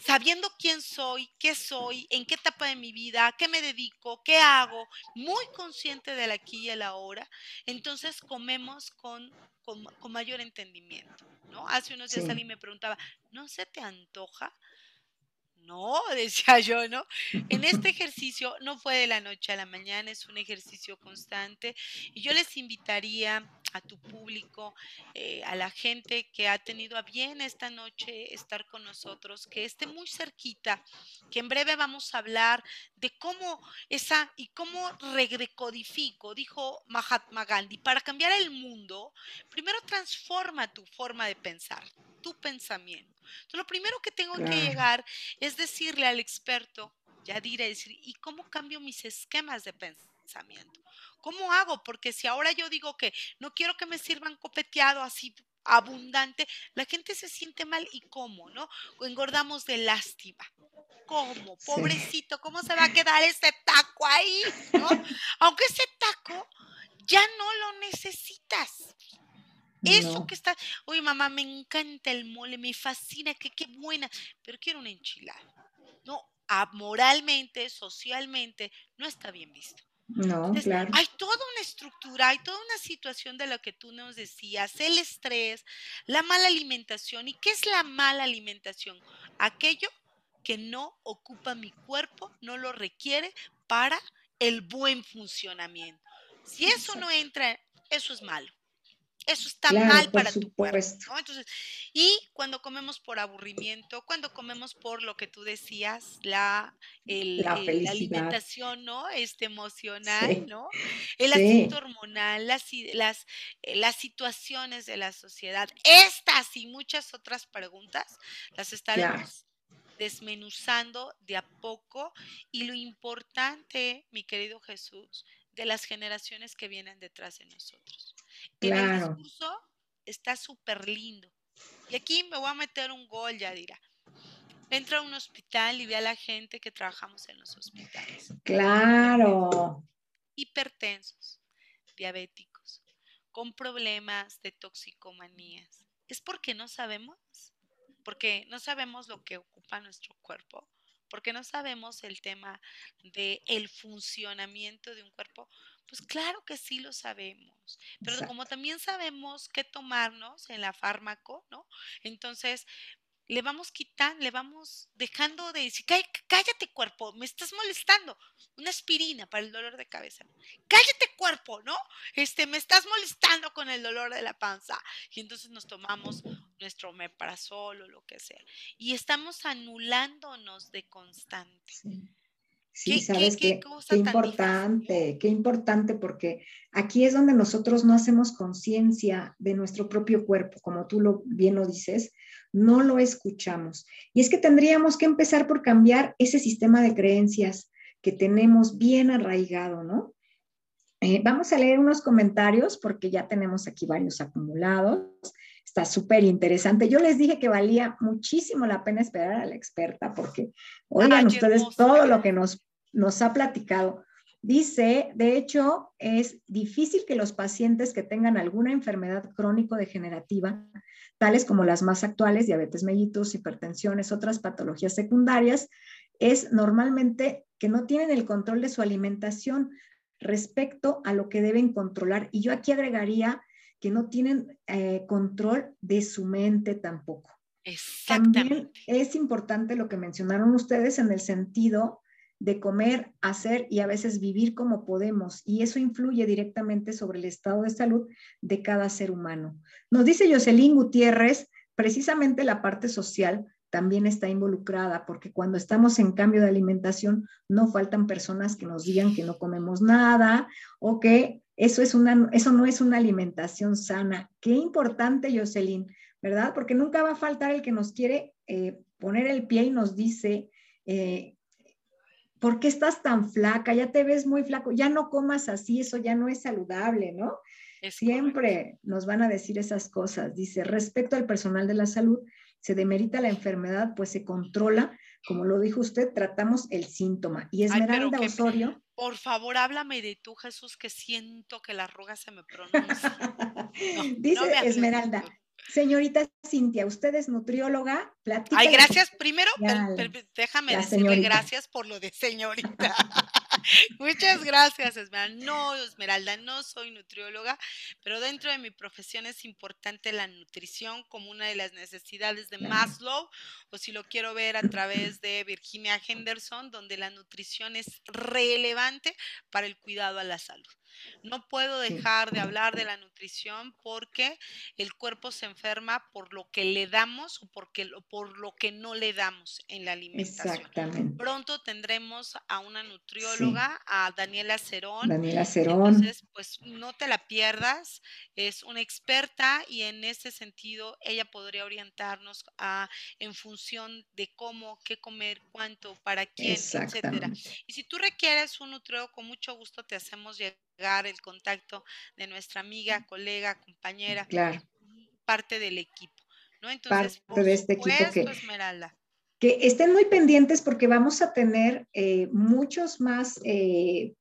sabiendo quién soy, qué soy, en qué etapa de mi vida, qué me dedico, qué hago, muy consciente del aquí y el ahora, entonces comemos con, con, mayor entendimiento. ¿no? Hace unos días alguien me preguntaba, ¿no se te antoja? No, decía yo, ¿no? En este ejercicio no fue de la noche a la mañana, es un ejercicio constante y yo les invitaría a tu público, eh, a la gente que ha tenido a bien esta noche estar con nosotros, que esté muy cerquita, que en breve vamos a hablar de cómo esa y cómo regrecodifico, dijo Mahatma Gandhi, para cambiar el mundo, primero transforma tu forma de pensar, tu pensamiento. Entonces, lo primero que tengo que llegar es decirle al experto, ya diré, decir, ¿y cómo cambio mis esquemas de pensamiento? ¿Cómo hago? Porque si ahora yo digo que no quiero que me sirvan copeteado así abundante, la gente se siente mal y cómo, ¿no? Engordamos de lástima. ¿Cómo? Pobrecito, ¿cómo se va a quedar ese taco ahí? ¿no? Aunque ese taco ya no lo necesitas. Eso que está, oye mamá, me encanta el mole, me fascina, que qué buena, pero quiero una enchilada. No, moralmente, socialmente, no está bien visto. No, claro. Hay toda una estructura, hay toda una situación de lo que tú nos decías, el estrés, la mala alimentación. ¿Y qué es la mala alimentación? Aquello que no ocupa mi cuerpo, no lo requiere para el buen funcionamiento. Si eso no entra, eso es malo. Eso está mal para tu cuerpo. Entonces, y cuando comemos por aburrimiento, cuando comemos por lo que tú decías, la, la, alimentación, ¿no? Este emocional, ¿no? El asunto hormonal, las, las, eh, las situaciones de la sociedad, estas y muchas otras preguntas las estaremos desmenuzando de a poco y lo importante, mi querido Jesús, de las generaciones que vienen detrás de nosotros. En el discurso está súper lindo. Y aquí me voy a meter un gol, ya dirá. Entra a un hospital y ve a la gente que trabajamos en los hospitales. Claro. Hipertensos, diabéticos, con problemas de toxicomanías. ¿Es porque no sabemos? Porque no sabemos lo que ocupa nuestro cuerpo. porque no sabemos el tema del el funcionamiento de un cuerpo, pues claro que sí lo sabemos, pero como también sabemos qué tomarnos en la fármaco, ¿no? Entonces, le vamos quitando, le vamos dejando de decir, cállate cuerpo, me estás molestando. Una aspirina para el dolor de cabeza. Cállate cuerpo, ¿no? Este, me estás molestando con el dolor de la panza. Y entonces nos tomamos nuestro meprazol o lo que sea. Y estamos anulándonos de constante. Sí. Sabes qué, qué importante, qué importante, porque aquí es donde nosotros no hacemos conciencia de nuestro propio cuerpo, como tú lo bien lo dices, no lo escuchamos. Y es que tendríamos que empezar por cambiar ese sistema de creencias que tenemos bien arraigado, ¿no? Eh, vamos a leer unos comentarios porque ya tenemos aquí varios acumulados. Está súper interesante. Yo les dije que valía muchísimo la pena esperar a la experta porque oigan ustedes todo lo que nos, nos ha platicado. Dice, de hecho, es difícil que los pacientes que tengan alguna enfermedad crónico-degenerativa tales como las más actuales, diabetes mellitus, hipertensiones, otras patologías secundarias, es normalmente que no tienen el control de su alimentación respecto a lo que deben controlar. Y yo aquí agregaría que no tienen eh, control de su mente tampoco. Exactamente. También es importante lo que mencionaron ustedes en el sentido de comer, hacer y a veces vivir como podemos. Y eso influye directamente sobre el estado de salud de cada ser humano. Nos dice Jocelyn Gutiérrez, precisamente la parte social también está involucrada, porque cuando estamos en cambio de alimentación, no faltan personas que nos digan que no comemos nada o que eso, es una, eso no es una alimentación sana. Qué importante, Jocelyn, ¿verdad? Porque nunca va a faltar el que nos quiere eh, poner el pie y nos dice, eh, ¿por qué estás tan flaca? Ya te ves muy flaco, ya no comas así, eso ya no es saludable, ¿no? Siempre nos van a decir esas cosas. Dice, respecto al personal de la salud, se demerita la enfermedad, pues se controla, como lo dijo usted, tratamos el síntoma. Y Esmeralda Osorio. Por favor, háblame de tú, Jesús, que siento que la arruga se me pronuncia. Dice Esmeralda, Señorita Cintia, usted es nutrióloga, Ay, gracias. Primero, déjame decirle gracias por lo de señorita. Muchas gracias, Esmeralda. No, Esmeralda, no soy nutrióloga, pero dentro de mi profesión es importante la nutrición como una de las necesidades de Maslow, o si lo quiero ver a través de Virginia Henderson, donde la nutrición es relevante para el cuidado a la salud. No puedo dejar de hablar de la nutrición porque el cuerpo se enferma por lo que le damos o porque, por lo que no le damos en la alimentación. Exactamente. Pronto tendremos a una nutrióloga, a Daniela Cerón. Daniela Cerón. Entonces, pues no te la pierdas. Es una experta y en ese sentido ella podría orientarnos a, en función de cómo, qué comer, cuánto, para quién, etcétera. Y si tú requieres un nutriólogo, con mucho gusto te hacemos llegar el contacto de nuestra amiga, colega, compañera, parte del equipo. ¿no? Entonces, parte de este equipo que, Esmeralda. Que estén muy pendientes porque vamos a tener eh, muchos más eh,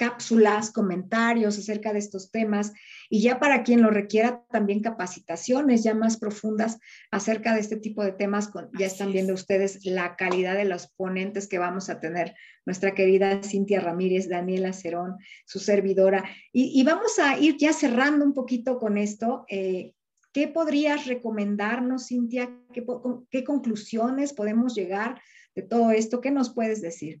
cápsulas, comentarios acerca de estos temas y ya para quien lo requiera también capacitaciones ya más profundas acerca de este tipo de temas. ya están viendo ustedes la calidad de los ponentes que vamos a tener. Nuestra querida Cintia Ramírez, Daniela Cerón, su servidora. Y, vamos a ir ya cerrando un poquito con esto. Eh, ¿Qué podrías recomendarnos, Cintia? ¿Qué, ¿Qué conclusiones podemos llegar de todo esto? ¿Qué nos puedes decir?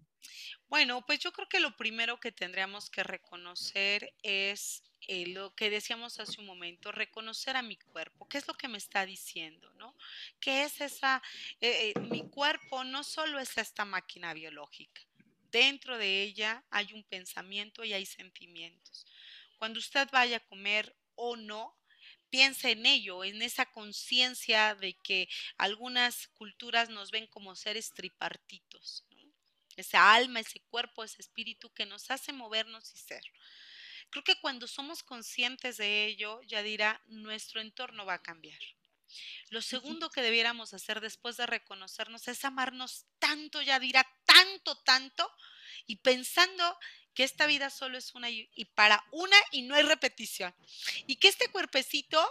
Bueno, pues yo creo que lo primero que tendríamos que reconocer es eh, lo que decíamos hace un momento, reconocer a mi cuerpo, qué es lo que me está diciendo, ¿no? ¿Qué es esa, eh, eh, mi cuerpo no solo es esta máquina biológica, dentro de ella hay un pensamiento y hay sentimientos. Cuando usted vaya a comer o no, piense en ello, en esa conciencia de que algunas culturas nos ven como seres tripartitos, esa alma, ese cuerpo, ese espíritu que nos hace movernos y ser. Creo que cuando somos conscientes de ello, ya dirá, nuestro entorno va a cambiar. Lo segundo que debiéramos hacer después de reconocernos es amarnos tanto, ya dirá, tanto, tanto, y pensando que esta vida solo es una y para una y no hay repetición. Y que este cuerpecito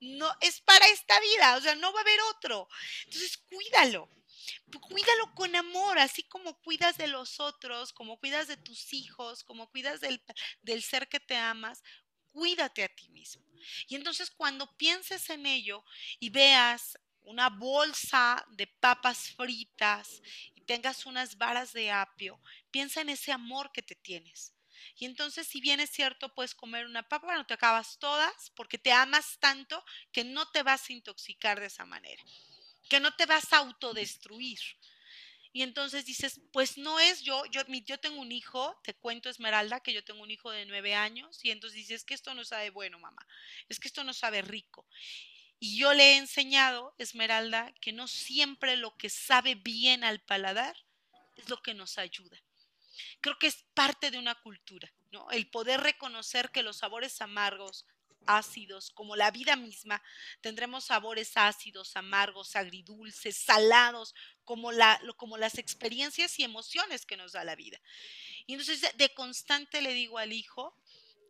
no es para esta vida, o sea, no va a haber otro. Entonces, cuídalo cuídalo con amor, así como cuidas de los otros, como cuidas de tus hijos, como cuidas del, del ser que te amas, cuídate a ti mismo. Y entonces cuando pienses en ello y veas una bolsa de papas fritas y tengas unas varas de apio, piensa en ese amor que te tienes. Y entonces, si bien es cierto, puedes comer una papa, no te acabas todas porque te amas tanto que no te vas a intoxicar de esa manera, que no te vas a autodestruir. Y entonces dices, pues no es yo, yo, yo tengo un hijo, te cuento Esmeralda, que yo tengo un hijo de nueve años, y entonces dices, que esto no sabe bueno, mamá, es que esto no sabe rico. Y yo le he enseñado, Esmeralda, que no siempre lo que sabe bien al paladar es lo que nos ayuda. Creo que es parte de una cultura, ¿no? El poder reconocer que los sabores amargos, ácidos, como la vida misma, tendremos sabores ácidos, amargos, agridulces, salados, como, la, como las experiencias y emociones que nos da la vida. Y entonces de constante le digo al hijo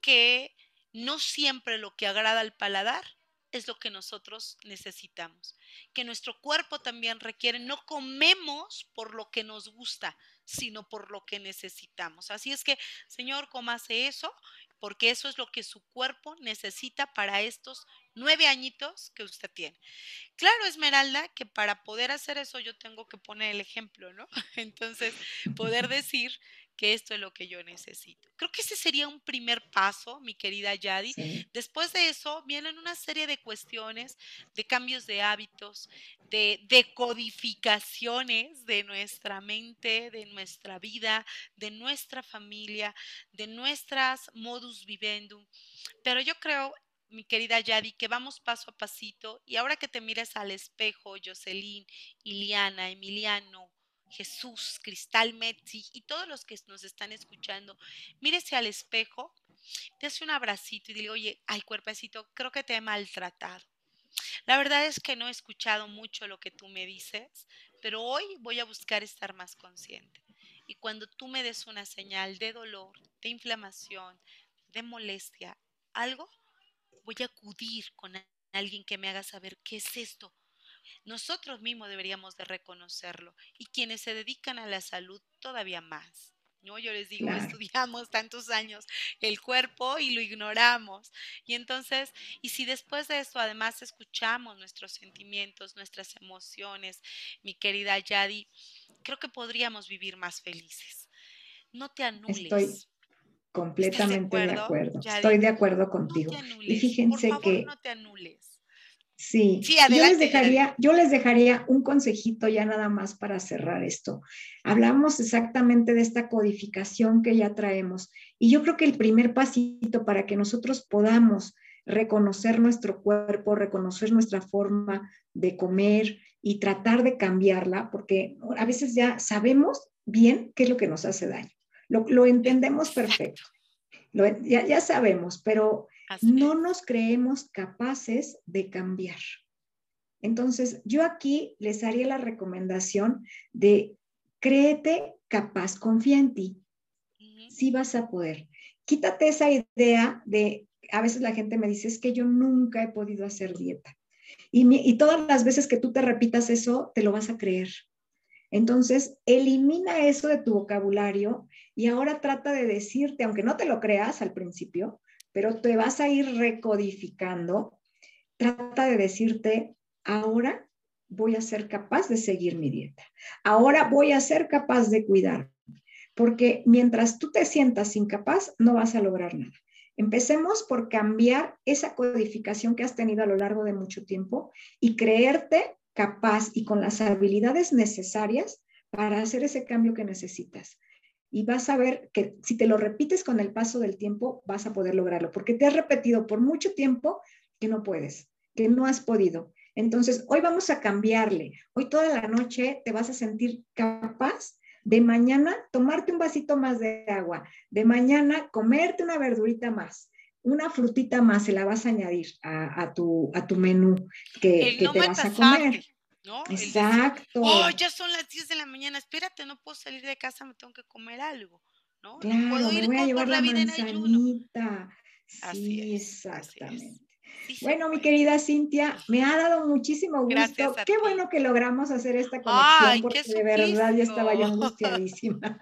que no siempre lo que agrada al paladar es lo que nosotros necesitamos. Que nuestro cuerpo también requiere, no comemos por lo que nos gusta, sino por lo que necesitamos. Así es que, Señor, comase eso, porque eso es lo que su cuerpo necesita para estos nueve añitos que usted tiene. Claro, Esmeralda, que para poder hacer eso yo tengo que poner el ejemplo, ¿no? Entonces, poder decir que esto es lo que yo necesito. Creo que ese sería un primer paso, mi querida Yadi. Después de eso vienen una serie de cuestiones, de cambios de hábitos, de decodificaciones de nuestra mente, de nuestra vida, de nuestra familia, de nuestras modus vivendum. Pero yo creo mi querida Yadi, que vamos paso a pasito y ahora que te mires al espejo, Jocelyn, Iliana, Emiliano, Jesús, Cristal Metzi y todos los que nos están escuchando, mírese al espejo, te hace un abracito y dile, oye, ay cuerpecito, creo que te he maltratado. La verdad es que no he escuchado mucho lo que tú me dices, pero hoy voy a buscar estar más consciente. Y cuando tú me des una señal de dolor, de inflamación, de molestia, algo, voy a acudir con alguien que me haga saber qué es esto, nosotros mismos deberíamos de reconocerlo y quienes se dedican a la salud todavía más. ¿no? Yo les digo, estudiamos tantos años el cuerpo y lo ignoramos. Y entonces, y si después de esto además escuchamos nuestros sentimientos, nuestras emociones, mi querida Yadi, creo que podríamos vivir más felices. No te anules. Estoy completamente de acuerdo. Estoy de acuerdo contigo. y fíjense que no te anules. Sí, yo, les dejaría, yo les dejaría un consejito ya nada más para cerrar esto. Hablamos exactamente de esta codificación que ya traemos y yo creo que el primer pasito para que nosotros podamos reconocer nuestro cuerpo, reconocer nuestra forma de comer y tratar de cambiarla, porque a veces ya sabemos bien qué es lo que nos hace daño. Lo, entendemos perfecto, ya, ya sabemos, pero no nos creemos capaces de cambiar. Entonces, yo aquí les haría la recomendación de créete capaz, confía en ti. Sí vas a poder. Quítate esa idea de, a veces la gente me dice, es que yo nunca he podido hacer dieta. Y, y todas las veces que tú te repitas eso, te lo vas a creer. Entonces, elimina eso de tu vocabulario y ahora trata de decirte, aunque no te lo creas al principio, pero te vas a ir recodificando. Trata de decirte, ahora voy a ser capaz de seguir mi dieta. Ahora voy a ser capaz de cuidar. Porque mientras tú te sientas incapaz, no vas a lograr nada. Empecemos por cambiar esa codificación que has tenido a lo largo de mucho tiempo y creerte capaz y con las habilidades necesarias para hacer ese cambio que necesitas y vas a ver que si te lo repites con el paso del tiempo, vas a poder lograrlo, porque te has repetido por mucho tiempo que no puedes, que no has podido. Entonces, hoy vamos a cambiarle. Hoy toda la noche te vas a sentir capaz de mañana tomarte un vasito más de agua, de mañana comerte una verdurita más, una frutita más se la vas a añadir a, tu, a tu menú que, que te vas a comer. ¿No? Exacto. oh, ya son las 10 de la mañana, espérate, no puedo salir de casa, me tengo que comer algo, ¿no? Claro, me voy a llevar la, manzanita. Sí, exactamente. Bueno, mi querida Cintia, me ha dado muchísimo gusto. Qué bueno que logramos hacer esta conexión porque de verdad ya estaba yo angustiadísima.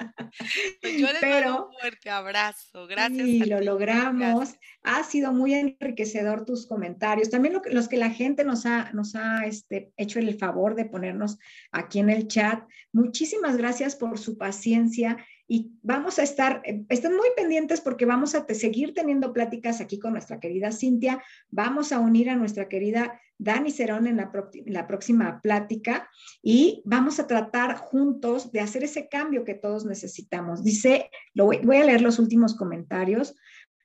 Pues yo les Pero, un fuerte abrazo. Gracias. Y lo logramos. Ha sido muy enriquecedor tus comentarios. También los que la gente nos ha, nos ha este, hecho el favor de ponernos aquí en el chat. Muchísimas gracias por su paciencia y vamos a estar, eh, estén muy pendientes porque vamos a seguir teniendo pláticas aquí con nuestra querida Cintia, vamos a unir a nuestra querida Dani Cerón en la, la próxima plática y vamos a tratar juntos de hacer ese cambio que todos necesitamos. Dice, lo voy, voy a leer los últimos comentarios.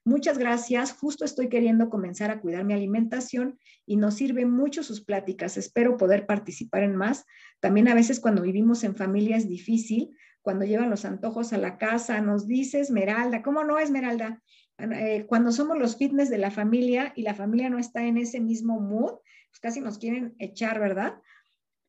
Muchas gracias. Justo estoy queriendo comenzar a cuidar mi alimentación y nos sirven mucho sus pláticas. Espero poder participar en más. También a veces cuando vivimos en familia es difícil, cuando llevan los antojos a la casa, nos dice Esmeralda, ¿cómo no Esmeralda? Eh, cuando somos los fitness de la familia y la familia no está en ese mismo mood, pues casi nos quieren echar, ¿verdad?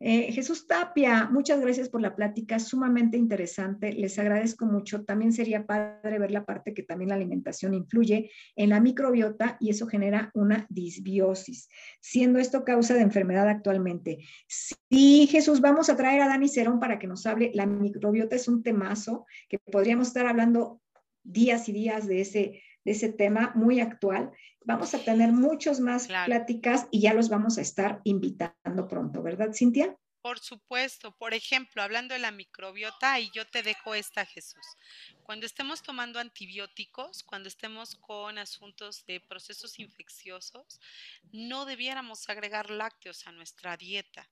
Eh, Jesús Tapia, muchas gracias por la plática, sumamente interesante. Les agradezco mucho. También sería padre ver la parte que también la alimentación influye en la microbiota y eso genera una disbiosis, siendo esto causa de enfermedad actualmente. Sí, Jesús, vamos a traer a Dani Cerón para que nos hable. La microbiota es un temazo que podríamos estar hablando días y días de ese, de ese tema muy actual. Vamos a tener muchos más pláticas y ya los vamos a estar invitando pronto, ¿verdad, Cintia? Por supuesto, por ejemplo, hablando de la microbiota, y yo te dejo esta, Jesús. Cuando estemos tomando antibióticos, cuando estemos con asuntos de procesos infecciosos, no debiéramos agregar lácteos a nuestra dieta.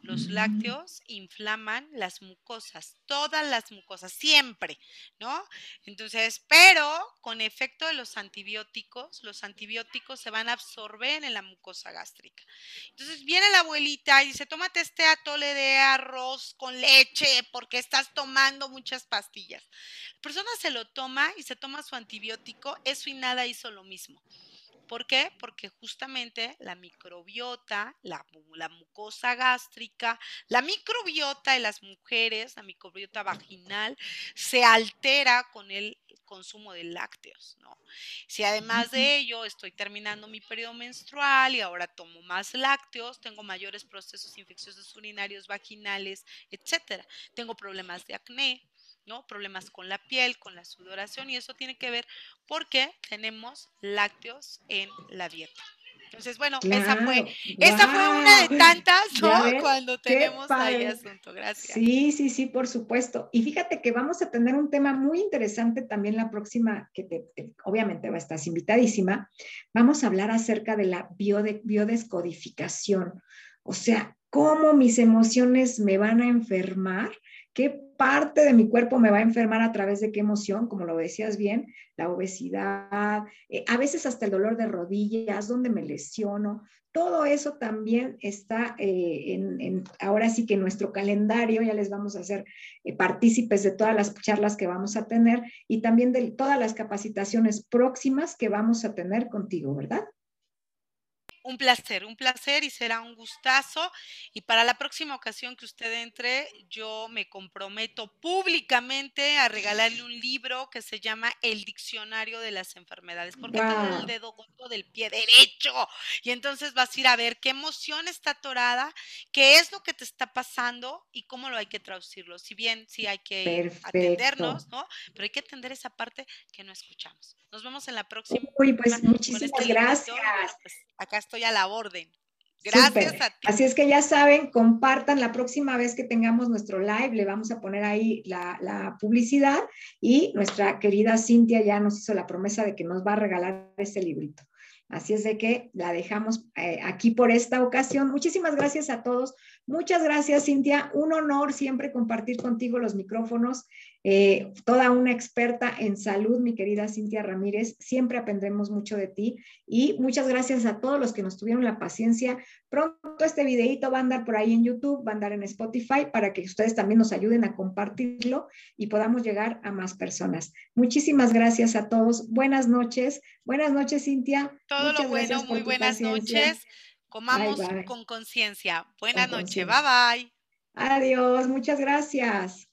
Los mm. lácteos inflaman las mucosas, todas las mucosas, siempre, ¿no? Entonces, pero con efecto de los antibióticos, los antibióticos se van a absorber en la mucosa gástrica. Entonces viene la abuelita y dice, tómate este atole de arroz con leche porque estás tomando muchas pastillas. La persona se lo toma y se toma su antibiótico, eso y nada hizo lo mismo. ¿Por qué? Porque justamente la microbiota, la, mucosa gástrica, la microbiota de las mujeres, la microbiota vaginal, se altera con el consumo de lácteos, ¿no? Si además de ello estoy terminando mi periodo menstrual y ahora tomo más lácteos, tengo mayores procesos infecciosos urinarios, vaginales, etcétera. Tengo problemas de acné, ¿no? Problemas con la piel, con la sudoración y eso tiene que ver porque tenemos lácteos en la dieta. Entonces, bueno, esa fue, esa fue una de tantas, ¿no? Cuando tenemos ahí asunto. Gracias. Sí, sí, sí, por supuesto. Y fíjate que vamos a tener un tema muy interesante también la próxima, que te, obviamente va a estar invitadísima. Vamos a hablar acerca de la biodescodificación. O sea, cómo mis emociones me van a enfermar qué parte de mi cuerpo me va a enfermar a través de qué emoción, como lo decías bien, la obesidad, eh, a veces hasta el dolor de rodillas, donde me lesiono. Todo eso también está eh, en, ahora sí que en nuestro calendario, ya les vamos a hacer eh, partícipes de todas las charlas que vamos a tener y también de todas las capacitaciones próximas que vamos a tener contigo, ¿verdad? Un placer, un placer y será un gustazo. Y para la próxima ocasión que usted entre, yo me comprometo públicamente a regalarle un libro que se llama El Diccionario de las Enfermedades, porque wow. el dedo gordo del pie derecho. Y entonces vas a ir a ver qué emoción está atorada, qué es lo que te está pasando y cómo lo hay que traducirlo. Si bien sí hay que atendernos, ¿no? Pero hay que atender esa parte que no escuchamos. Nos vemos en la próxima. Uy, pues muchísimas este gracias. Pues, acá estoy a la orden. Gracias a ti. Así es que ya saben, compartan la próxima vez que tengamos nuestro live, le vamos a poner ahí la, la, publicidad y nuestra querida Cintia ya nos hizo la promesa de que nos va a regalar ese librito. Así es de que la dejamos eh, aquí por esta ocasión. Muchísimas gracias a todos. Muchas gracias, Cintia. Un honor siempre compartir contigo los micrófonos. Eh, toda una experta en salud, mi querida Cintia Ramírez. Siempre aprendemos mucho de ti. Y muchas gracias a todos los que nos tuvieron la paciencia. Pronto este videito va a andar por ahí en YouTube, va a andar en Spotify para que ustedes también nos ayuden a compartirlo y podamos llegar a más personas. Muchísimas gracias a todos. Buenas noches. Buenas noches, Cintia. Todo lo bueno, muy buenas noches. Comamos con conciencia. Buenas noches. Bye bye. Adiós. Muchas gracias.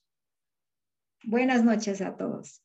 Buenas noches a todos.